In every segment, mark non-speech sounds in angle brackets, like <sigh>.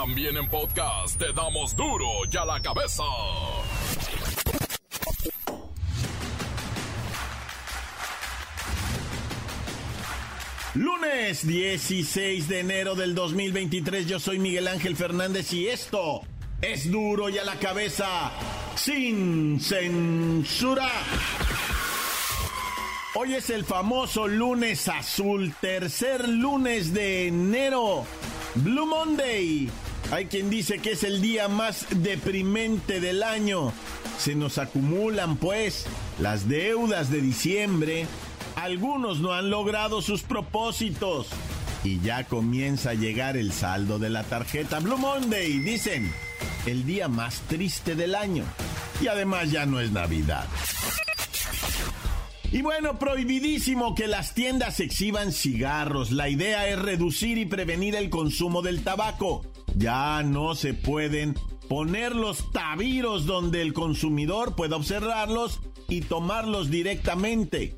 También en podcast te damos duro y a la cabeza. Lunes 16 de enero del 2023, yo soy Miguel Ángel Fernández y esto es duro y a la cabeza, sin censura. Hoy es el famoso lunes azul, tercer lunes de enero, Blue Monday. Hay quien dice que es el día más deprimente del año. Se nos acumulan pues las deudas de diciembre, algunos no han logrado sus propósitos. Y ya comienza a llegar el saldo de la tarjeta Blue Monday, dicen, el día más triste del año. Y además ya no es Navidad. Y bueno, prohibidísimo que las tiendas exhiban cigarros. La idea es reducir y prevenir el consumo del tabaco. Ya no se pueden poner los tabiros donde el consumidor pueda observarlos y tomarlos directamente.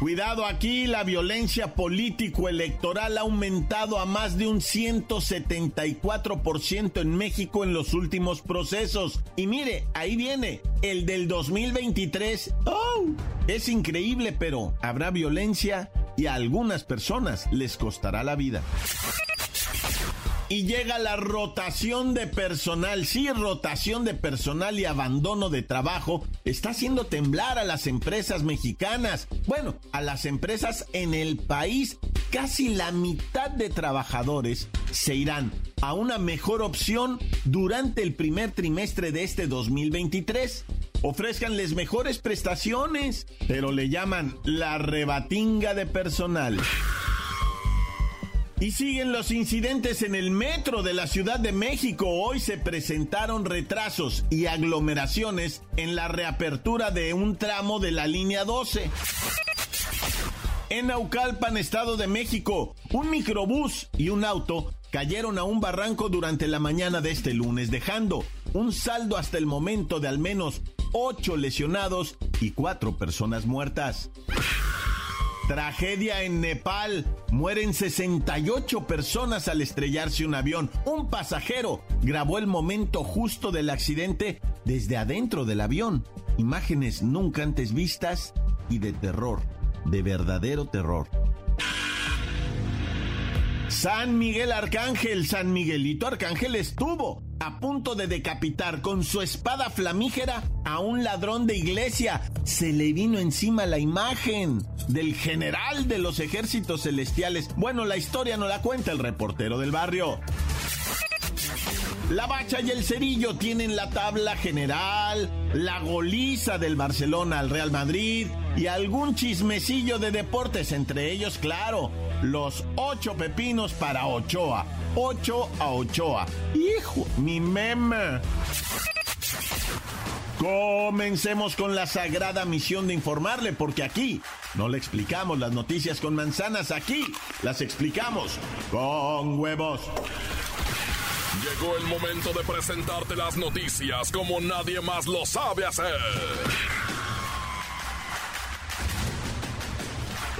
Cuidado aquí, la violencia político-electoral ha aumentado a más de un 174% en México en los últimos procesos. Y mire, ahí viene, el del 2023. ¡Oh! Es increíble, pero habrá violencia y a algunas personas les costará la vida y llega la rotación de personal. Sí, rotación de personal y abandono de trabajo está haciendo temblar a las empresas mexicanas. Bueno, a las empresas en el país. Casi la mitad de trabajadores se irán a una mejor opción durante el primer trimestre de este 2023 ofrezcanles mejores prestaciones, pero le llaman la rebatinga de personal. Y siguen los incidentes en el metro de la Ciudad de México. Hoy se presentaron retrasos y aglomeraciones en la reapertura de un tramo de la línea 12. En Naucalpan, Estado de México, un microbús y un auto cayeron a un barranco durante la mañana de este lunes, dejando un saldo hasta el momento de al menos ocho lesionados y cuatro personas muertas. Tragedia en Nepal. Mueren 68 personas al estrellarse un avión. Un pasajero grabó el momento justo del accidente desde adentro del avión. Imágenes nunca antes vistas y de terror, de verdadero terror. San Miguel Arcángel, San Miguelito Arcángel estuvo a punto de decapitar con su espada flamígera a un ladrón de iglesia. Se le vino encima la imagen del general de los ejércitos celestiales. Bueno, la historia no la cuenta el reportero del barrio. La Bacha y el Cerillo tienen la tabla general, la goliza del Barcelona al Real Madrid y algún chismecillo de deportes, entre ellos, claro, los ocho pepinos para Ochoa. Ocho a Ochoa. Hijo, mi meme. Comencemos con la sagrada misión de informarle, porque aquí no le explicamos las noticias con manzanas, aquí las explicamos con huevos. Llegó el momento de presentarte las noticias como nadie más lo sabe hacer.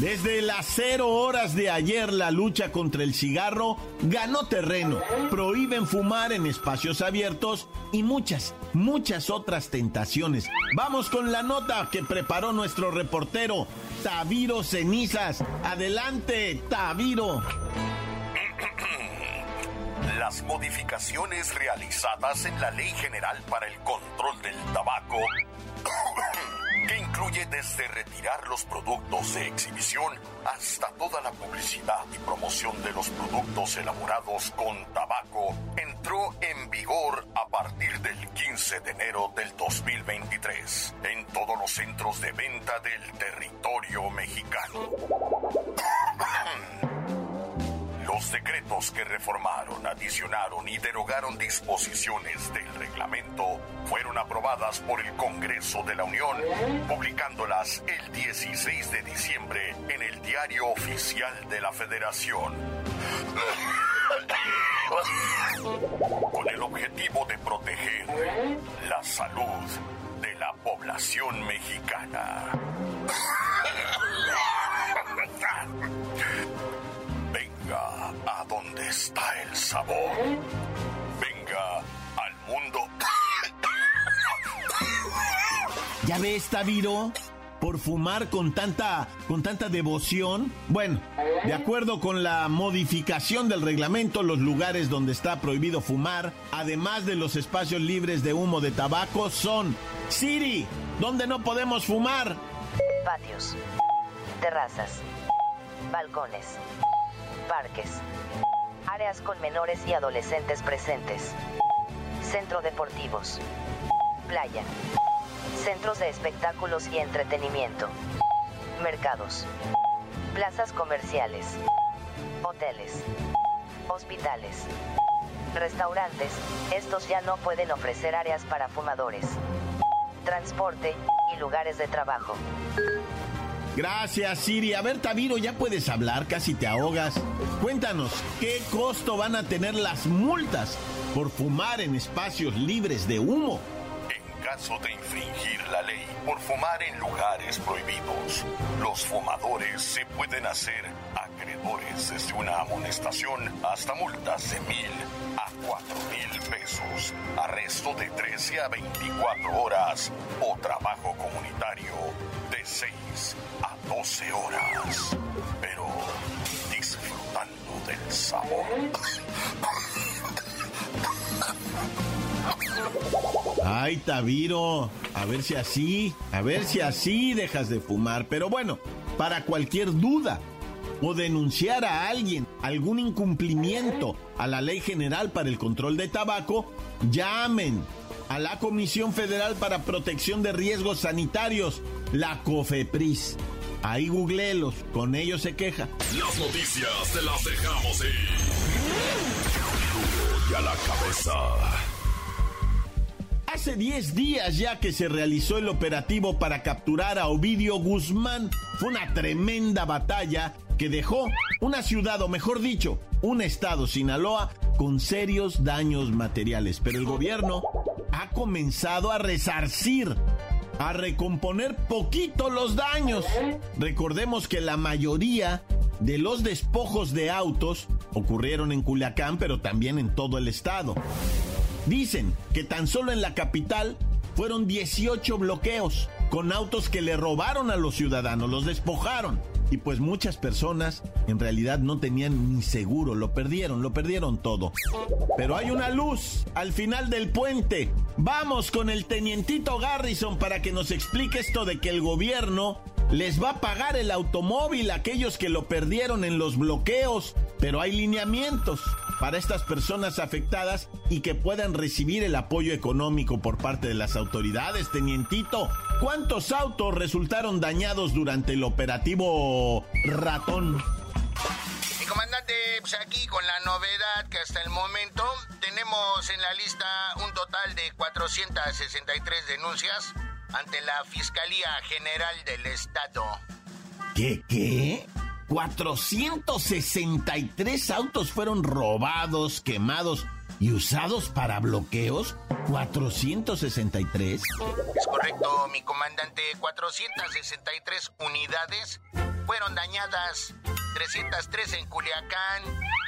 Desde las cero horas de ayer la lucha contra el cigarro ganó terreno. Prohíben fumar en espacios abiertos y muchas, muchas otras tentaciones. Vamos con la nota que preparó nuestro reportero Taviro Cenizas. Adelante, Taviro. <coughs> Las modificaciones realizadas en la Ley General para el Control del Tabaco que incluye desde retirar los productos de exhibición hasta toda la publicidad y promoción de los productos elaborados con tabaco, entró en vigor a partir del 15 de enero del 2023 en todos los centros de venta del territorio mexicano. Los decretos que reformaron, adicionaron y derogaron disposiciones del reglamento fueron aprobadas por el Congreso de la Unión, publicándolas el 16 de diciembre en el Diario Oficial de la Federación. Con el objetivo de proteger la salud de la población mexicana. Está el sabor. Venga al mundo. ¿Ya ves, Taviro? Por fumar con tanta, con tanta devoción. Bueno, de acuerdo con la modificación del reglamento, los lugares donde está prohibido fumar, además de los espacios libres de humo de tabaco, son Siri, donde no podemos fumar. Patios, terrazas, balcones, parques, áreas con menores y adolescentes presentes, centro deportivos, playa, centros de espectáculos y entretenimiento, mercados, plazas comerciales, hoteles, hospitales, restaurantes, estos ya no pueden ofrecer áreas para fumadores, transporte y lugares de trabajo. Gracias, Siri. A ver, Taviro, ya puedes hablar, casi te ahogas. Cuéntanos, ¿qué costo van a tener las multas por fumar en espacios libres de humo? En caso de infringir la ley por fumar en lugares prohibidos, los fumadores se pueden hacer acreedores desde una amonestación hasta multas de mil a cuatro mil pesos, arresto de 13 a 24 horas o trabajo comunitario 6 a 12 horas. Pero disfrutando del sabor. Ay, Taviro, a ver si así, a ver si así dejas de fumar. Pero bueno, para cualquier duda o denunciar a alguien algún incumplimiento a la Ley General para el Control de Tabaco, llamen a la Comisión Federal para Protección de Riesgos Sanitarios, la COFEPRIS. Ahí googleelos, con ellos se queja. Las noticias te las dejamos ir. Duro y a la cabeza. Hace 10 días ya que se realizó el operativo para capturar a Ovidio Guzmán. Fue una tremenda batalla que dejó una ciudad, o mejor dicho, un estado, Sinaloa, con serios daños materiales. Pero el gobierno ha comenzado a resarcir, a recomponer poquito los daños. Recordemos que la mayoría de los despojos de autos ocurrieron en Culiacán, pero también en todo el estado. Dicen que tan solo en la capital fueron 18 bloqueos con autos que le robaron a los ciudadanos, los despojaron. Y pues muchas personas en realidad no tenían ni seguro, lo perdieron, lo perdieron todo. Pero hay una luz al final del puente. Vamos con el tenientito Garrison para que nos explique esto de que el gobierno les va a pagar el automóvil a aquellos que lo perdieron en los bloqueos. Pero hay lineamientos para estas personas afectadas y que puedan recibir el apoyo económico por parte de las autoridades. Tenientito, ¿cuántos autos resultaron dañados durante el operativo Ratón? Mi comandante, pues aquí con la novedad que hasta el momento tenemos en la lista un total de 463 denuncias ante la Fiscalía General del Estado. ¿Qué qué? 463 autos fueron robados, quemados y usados para bloqueos. 463. Es correcto, mi comandante. 463 unidades fueron dañadas. 303 en Culiacán,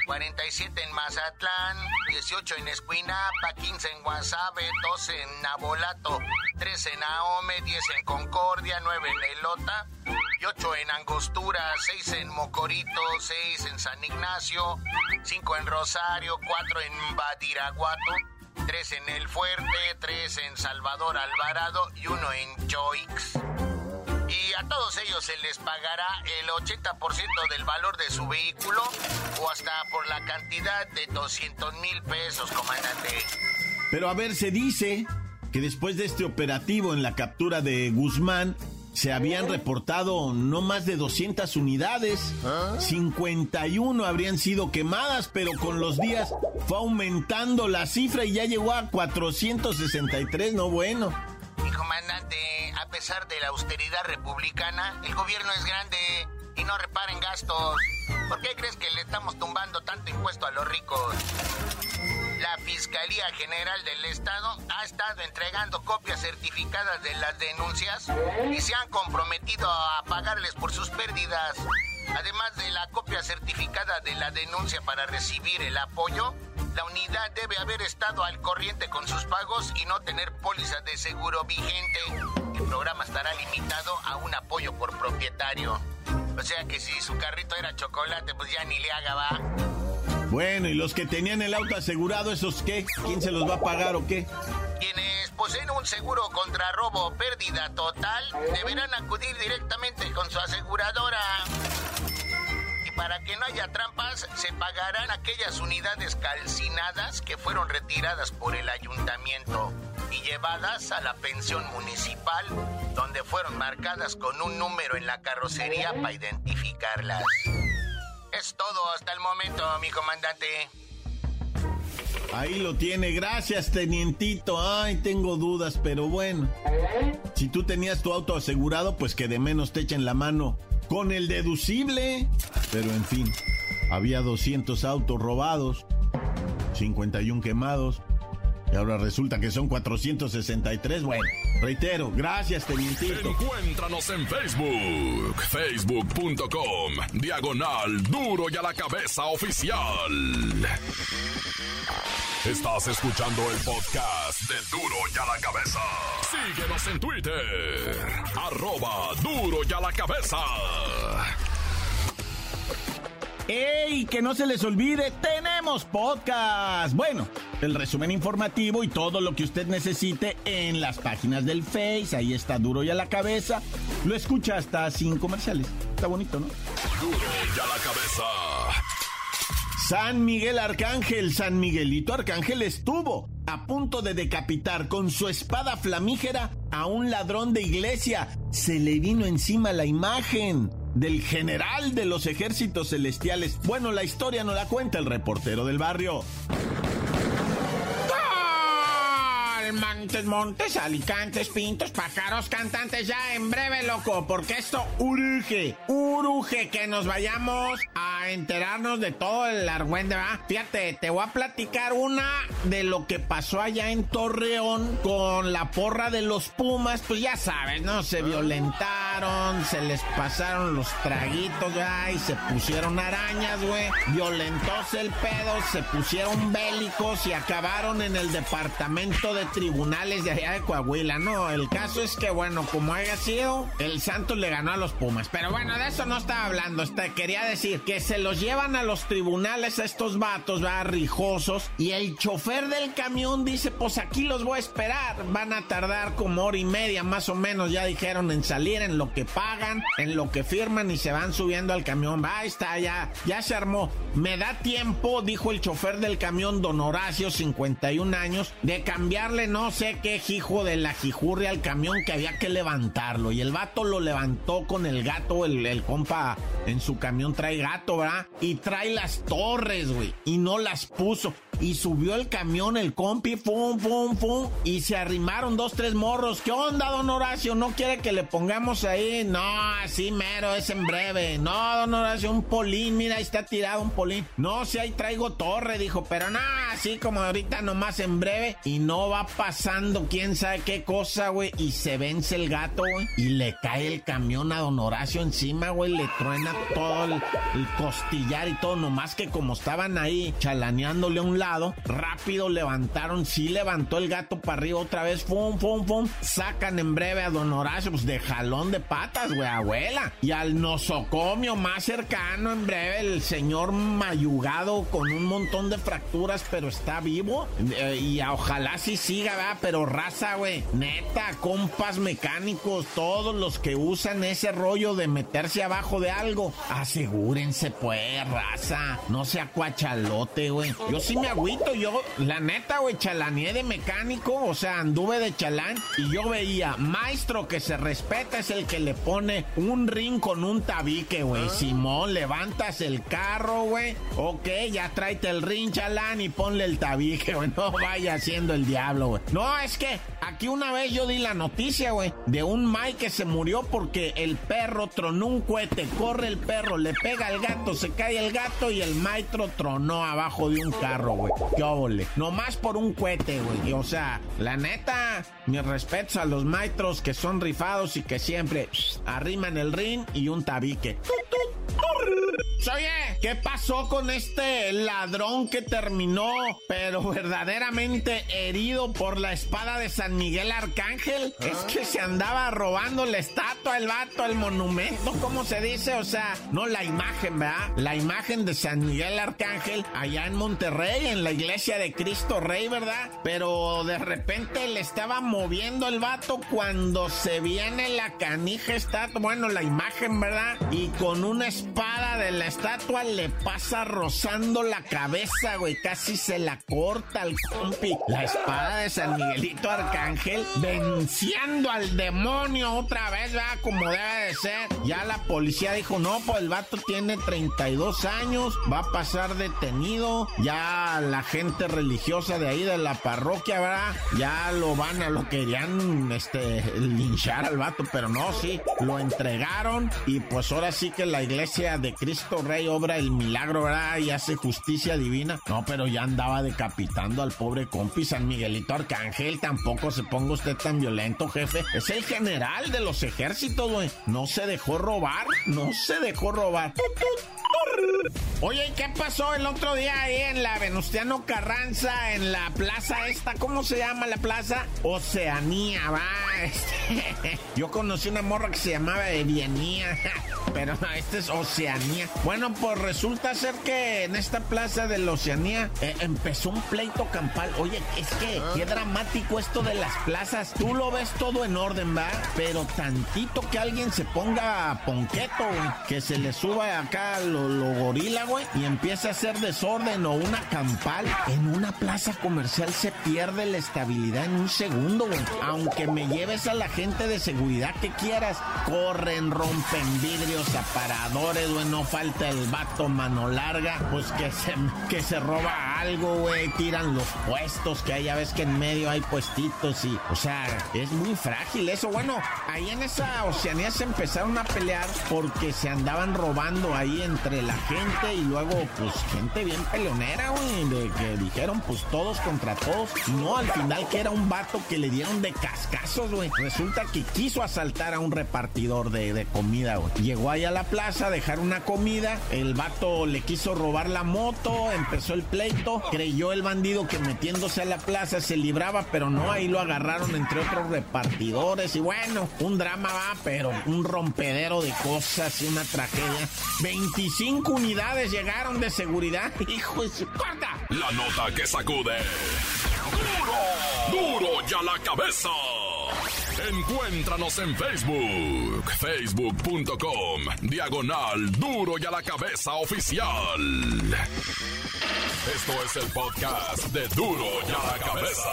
47 en Mazatlán, 18 en Escuinapa, 15 en Guasave, 12 en Nabolato, 13 en Ahome, 10 en Concordia, 9 en Elota 8 en Angostura, 6 en Mocorito, 6 en San Ignacio, 5 en Rosario, 4 en Badiraguato, 3 en El Fuerte, 3 en Salvador Alvarado y 1 en Choix. Y a todos ellos se les pagará el 80% del valor de su vehículo o hasta por la cantidad de 200 mil pesos, comandante. Pero a ver, se dice que después de este operativo en la captura de Guzmán, se habían reportado no más de 200 unidades. 51 habrían sido quemadas, pero con los días fue aumentando la cifra y ya llegó a 463, no bueno. Mi comandante, a pesar de la austeridad republicana, el gobierno es grande y no reparen gastos. ¿Por qué crees que le estamos tumbando tanto impuesto a los ricos? La Fiscalía General del Estado ha estado entregando copias certificadas de las denuncias y se han comprometido a pagarles por sus pérdidas. Además de la copia certificada de la denuncia para recibir el apoyo, la unidad debe haber estado al corriente con sus pagos y no tener póliza de seguro vigente. El programa estará limitado a un apoyo por propietario. O sea que si su carrito era chocolate, pues ya ni le haga, va. Bueno, ¿y los que tenían el auto asegurado, esos qué? ¿Quién se los va a pagar o qué? Quienes poseen un seguro contra robo o pérdida total deberán acudir directamente con su aseguradora. Y para que no haya trampas, se pagarán aquellas unidades calcinadas que fueron retiradas por el ayuntamiento y llevadas a la pensión municipal, donde fueron marcadas con un número en la carrocería para identificarlas. Todo hasta el momento, mi comandante. Ahí lo tiene, gracias tenientito. Ay, tengo dudas, pero bueno. Si tú tenías tu auto asegurado, pues que de menos te echen la mano con el deducible. Pero en fin, había 200 autos robados, 51 quemados, y ahora resulta que son 463. Bueno, reitero, gracias, tenientito. Encuéntranos en Facebook, facebook.com, diagonal duro y a la cabeza oficial. Estás escuchando el podcast de Duro y a la cabeza. Síguenos en Twitter, arroba duro y a la cabeza. ¡Ey! Que no se les olvide, tenemos podcast. Bueno, el resumen informativo y todo lo que usted necesite en las páginas del Face. Ahí está duro y a la cabeza. Lo escucha hasta sin comerciales. Está bonito, ¿no? Duro y a la cabeza. San Miguel Arcángel, San Miguelito Arcángel estuvo a punto de decapitar con su espada flamígera a un ladrón de iglesia. Se le vino encima la imagen del general de los ejércitos celestiales. Bueno, la historia no la cuenta el reportero del barrio. Montes, Montes, Alicantes, Pintos, Pájaros, Cantantes, ya en breve, loco, porque esto urge, urge que nos vayamos a enterarnos de todo el argüende, ¿va? Fíjate, te voy a platicar una de lo que pasó allá en Torreón con la porra de los Pumas, pues ya sabes, ¿no? Se violentaron, se les pasaron los traguitos, ¿va? Y se pusieron arañas, güey. Violentóse el pedo, se pusieron bélicos y acabaron en el departamento de tribunales de allá de Coahuila. No, el caso es que, bueno, como haya sido, el Santos le ganó a los Pumas. Pero bueno, de eso no estaba hablando. Este, quería decir que se los llevan a los tribunales a estos vatos, va, rijosos. Y el chofer del camión dice, pues aquí los voy a esperar. Van a tardar como hora y media, más o menos, ya dijeron, en salir, en lo que pagan, en lo que firman y se van subiendo al camión. Va, ahí está, ya, ya se armó. Me da tiempo, dijo el chofer del camión, don Horacio, 51 años, de cambiarle no sé qué hijo de la jijurria al camión que había que levantarlo. Y el vato lo levantó con el gato, el, el compa en su camión trae gato, ¿verdad? Y trae las torres, güey. Y no las puso. Y subió el camión, el compi, fum, fum, fum. Y se arrimaron dos, tres morros. ¿Qué onda, don Horacio? ¿No quiere que le pongamos ahí? No, así mero, es en breve. No, don Horacio, un polín, mira, ahí está tirado un polín. No, si ahí traigo torre, dijo, pero nada, así como ahorita nomás en breve. Y no va pasando quién sabe qué cosa, güey. Y se vence el gato, güey. Y le cae el camión a don Horacio encima, güey. Le truena todo el, costillar y todo. Nomás que como estaban ahí chalaneándole a un lado, rápido levantaron. Sí levantó el gato para arriba otra vez. Fum, fum, fum. Sacan en breve a don Horacio, pues de jalón de patas, güey, abuela. Y al nosocomio más cercano, en breve, el señor mayugado con un montón de fracturas, pero está vivo. Eh, y ojalá sí siga, ¿verdad? Pero raza, güey. Neta, compas mecánicos, todos los que usan ese rollo de meterse abajo de algo, asegúrense, pues, raza. No sea cuachalote, güey. Yo sí me agüito, yo, la neta, güey, chalaneé de mecánico, o sea, anduve de chalán y yo veía, maestro que se respeta es el que le pone un ring con un tabique, güey. Ah. Simón, levantas el carro, güey. Ok, ya tráete el ring, chalán, y el tabique, güey. No vaya haciendo el diablo, güey. No, es que aquí una vez yo di la noticia, güey, de un Mike que se murió porque el perro tronó un cohete. Corre el perro, le pega al gato, se cae el gato y el maestro tronó abajo de un carro, güey. Qué óvole. Nomás por un cohete, güey. O sea, la neta, mis respetos a los maestros que son rifados y que siempre arriman el ring y un tabique. Oye, ¿qué pasó con este ladrón que terminó, pero verdaderamente herido por la espada de San Miguel Arcángel? Es que se andaba robando la estatua, el vato, el monumento, ¿cómo se dice? O sea, no la imagen, ¿verdad? La imagen de San Miguel Arcángel allá en Monterrey, en la iglesia de Cristo Rey, ¿verdad? Pero de repente le estaba moviendo el vato cuando se viene la canija estatua, bueno, la imagen, ¿verdad? Y con una espada de la estatua le pasa rozando la cabeza, güey. Casi se la corta al compi. La espada de San Miguelito Arcángel venciendo al demonio otra vez, va como debe de ser. Ya la policía dijo, no, pues el vato tiene 32 años, va a pasar detenido. Ya la gente religiosa de ahí de la parroquia, ¿verdad? Ya lo van a, lo querían, este, linchar al vato, pero no, sí, lo entregaron y pues ahora sí que la iglesia de Cristo Rey obra el milagro, ¿verdad? Y hace justicia divina. No, pero ya andaba decapitando al pobre compi San Miguelito Arcángel. Tampoco se ponga usted tan violento, jefe. Es el general de los ejércitos, güey. No se dejó robar. No se dejó robar. Oye, ¿qué pasó el otro día ahí en la Venustiano Carranza, en la plaza esta? ¿Cómo se llama la plaza? Oceanía, va. Este, yo conocí una morra que se llamaba Evianía, <laughs> pero no, esta es Oceanía. Bueno, pues resulta ser que en esta plaza de la Oceanía eh, empezó un pleito campal. Oye, es que qué dramático esto de las plazas. Tú lo ves todo en orden, va, pero tantito que alguien se ponga ponqueto, que se le suba acá lo, lo gorila, güey, y empieza a hacer desorden o una campal, en una plaza comercial se pierde la estabilidad en un segundo, güey. Aunque me lleves a la gente de seguridad que quieras, corren, rompen vidrios, aparadores, güey, no falta el vato mano larga, pues que se, que se roba algo, güey, tiran los puestos, que hay, ya ves que en medio hay puestitos y, o sea, es muy frágil eso. Bueno, ahí en esa Oceanía se empezaron a pelear porque se andaban robando ahí entre la gente y luego, pues, gente bien peleonera, güey, de que dijeron, pues, todos contra todos. No, al final que era un vato que le dieron de cascazos, güey. Resulta que quiso asaltar a un repartidor de, de comida, güey. Llegó ahí a la plaza a dejar una comida, el vato le quiso robar la moto, empezó el pleito, creyó el bandido que metiéndose a la plaza se libraba, pero no, ahí lo agarraron entre otros repartidores y bueno, un drama va, pero un rompedero de cosas y una tragedia. 25 unidades llegaron de seguridad. <laughs> Hijo de su corta. La nota que sacude. Duro, duro ya la cabeza. Encuéntranos en Facebook, facebook.com, diagonal duro y a la cabeza oficial. Esto es el podcast de duro y a la cabeza.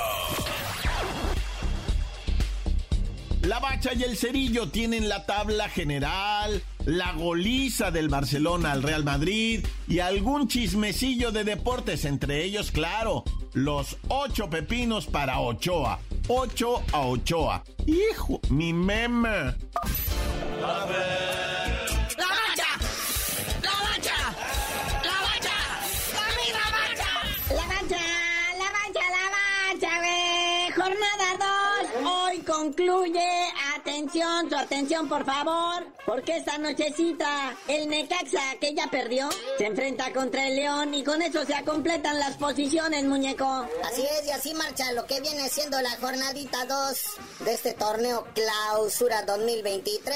La Bacha y el Cerillo tienen la tabla general, la goliza del Barcelona al Real Madrid y algún chismecillo de deportes, entre ellos, claro, los ocho pepinos para Ochoa. 8 a Ochoa. Hijo, mi meme. La bacha, la bacha, la bacha, la bacha, la bacha, la bacha, la bacha, Jornada 2, hoy concluye, atención su atención, por favor. Porque esta nochecita, el Necaxa, que ya perdió, se enfrenta contra el León y con eso se completan las posiciones, muñeco. Así es, y así marcha lo que viene siendo la jornadita 2 de este torneo Clausura 2023.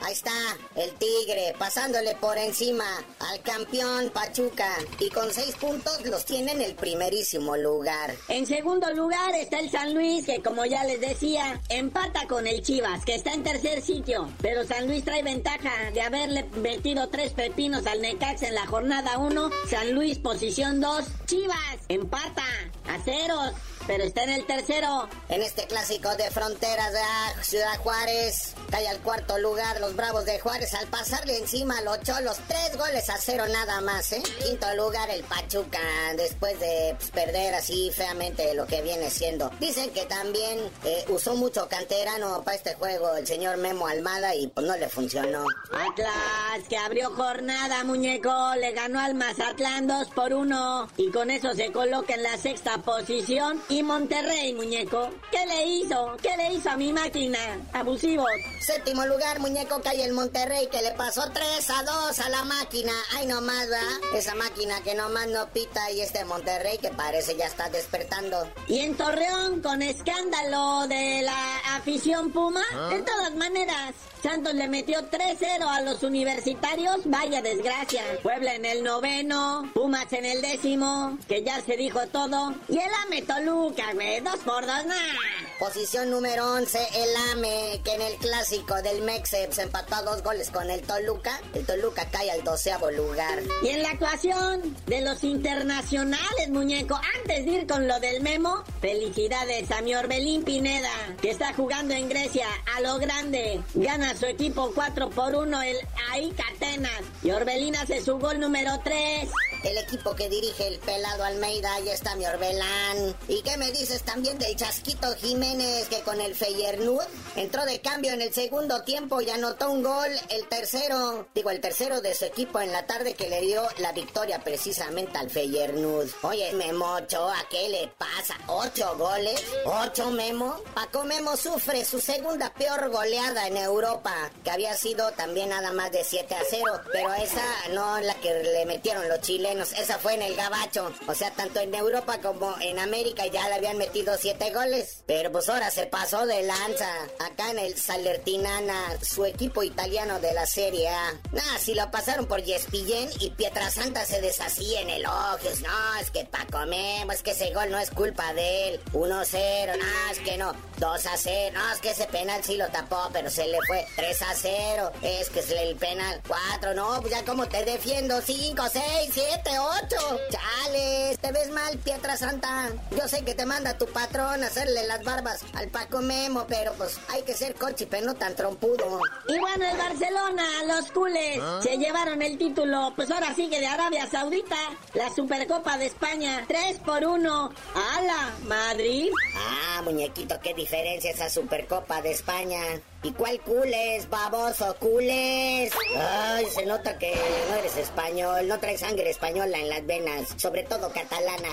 Ahí está el Tigre pasándole por encima al campeón Pachuca y con seis puntos los tiene en el primerísimo lugar. En segundo lugar está el San Luis, que como ya les decía, empata con el Chivas, que está en tercer sitio. Pero San Luis trae ventaja de haberle metido tres pepinos al Necax en la jornada 1. San Luis posición 2. Chivas empata a ceros pero está en el tercero. En este clásico de fronteras de Ciudad Juárez, cae al cuarto lugar los Bravos de Juárez al pasarle encima a los Cholos. Tres goles a cero nada más, ¿eh? Quinto lugar el Pachuca, después de pues, perder así feamente lo que viene siendo. Dicen que también eh, usó mucho canterano para este juego el señor Memo Almada y pues no le funcionó. Atlas, que abrió jornada, muñeco, le ganó al Mazatlán 2 por 1 y con eso se coloca en la sexta posición Monterrey, muñeco. ¿Qué le hizo? ¿Qué le hizo a mi máquina? Abusivo. Séptimo lugar, muñeco, cae el Monterrey que le pasó 3 a 2 a la máquina. Ay, nomás, ¿verdad? Esa máquina que nomás no pita y este Monterrey que parece ya está despertando. Y en Torreón, con escándalo de la afición Puma, ¿Ah? de todas maneras, Santos le metió 3-0 a los universitarios. Vaya desgracia. Puebla en el noveno, Pumas en el décimo, que ya se dijo todo. Y el Ame Toluca, güey, dos por dos, nada. Posición número 11, el AME, que en el clásico del Mexe se empató a dos goles con el Toluca. El Toluca cae al doceavo lugar. Y en la actuación de los internacionales, muñeco, antes de ir con lo del memo, felicidades a mi Orbelín Pineda, que está jugando en Grecia a lo grande. Gana su equipo 4 por 1 el AIC Atenas. Y Orbelín hace su gol número 3. El equipo que dirige el pelado Almeida, ahí está mi Orbelán. ¿Y qué me dices también del Chasquito Jiménez que con el Feyernud entró de cambio en el segundo tiempo y anotó un gol, el tercero, digo el tercero de su equipo en la tarde que le dio la victoria precisamente al Feyernud. Oye, Memocho, ¿a qué le pasa? ¿Ocho goles? ¿Ocho Memo? Paco Memo sufre su segunda peor goleada en Europa, que había sido también nada más de 7 a 0, pero esa no la que le metieron los chiles esa fue en el Gabacho. O sea, tanto en Europa como en América ya le habían metido siete goles. Pero pues ahora se pasó de lanza. Acá en el Salertinana, su equipo italiano de la Serie A. Nah, si lo pasaron por Yespillén y Pietrasanta se deshacía en elogios. No, es que Paco Memo, es que ese gol no es culpa de él. 1-0, no, es que no. 2 a 0, no, es que ese penal sí lo tapó, pero se le fue 3 a 0. Es que es el penal 4, no, pues ya como te defiendo 5, 6, 7. 8. Chales, te ves mal, Pietra Santa. Yo sé que te manda tu patrón a hacerle las barbas al Paco Memo, pero pues hay que ser pero no tan trompudo. Y bueno, el Barcelona, los cules, ¿Ah? se llevaron el título, pues ahora sigue de Arabia Saudita, la Supercopa de España, 3 por 1. ¡Hala! Madrid. Ah, muñequito, qué diferencia esa Supercopa de España. ¿Y cuál cules, baboso, cules? Ay, se nota que no eres español, no traes sangre española en las venas, sobre todo catalana.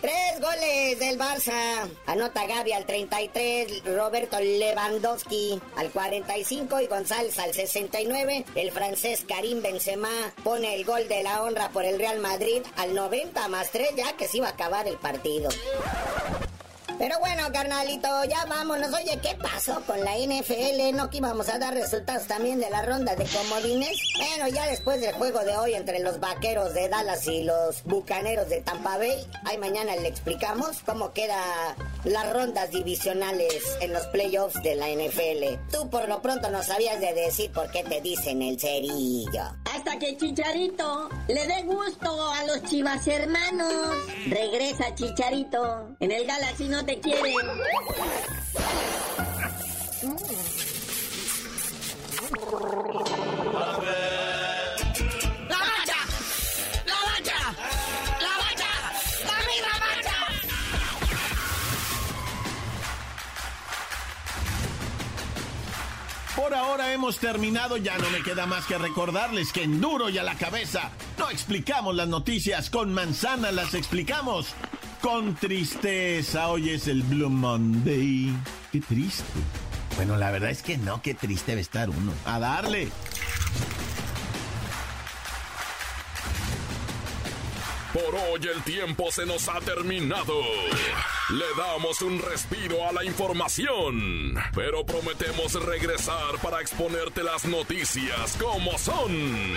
Tres goles del Barça. Anota Gaby al 33, Roberto Lewandowski al 45 y González al 69. El francés Karim Benzema pone el gol de la honra por el Real Madrid al 90 más 3 ya que se iba a acabar el partido. Pero bueno, carnalito, ya vámonos. Oye, ¿qué pasó con la NFL? ¿No que íbamos a dar resultados también de la ronda de comodines? Bueno, ya después del juego de hoy entre los vaqueros de Dallas y los bucaneros de Tampa Bay, ahí mañana le explicamos cómo queda las rondas divisionales en los playoffs de la NFL. Tú por lo pronto no sabías de decir por qué te dicen el cerillo. Hasta que Chicharito le dé gusto a los chivas hermanos. Regresa Chicharito. En el Galaxy no te quieren. Por ahora hemos terminado, ya no me queda más que recordarles que en duro y a la cabeza no explicamos las noticias, con manzana las explicamos con tristeza. Hoy es el Blue Monday. Qué triste. Bueno, la verdad es que no, qué triste debe estar uno. A darle. Por hoy el tiempo se nos ha terminado. Le damos un respiro a la información, pero prometemos regresar para exponerte las noticias como son.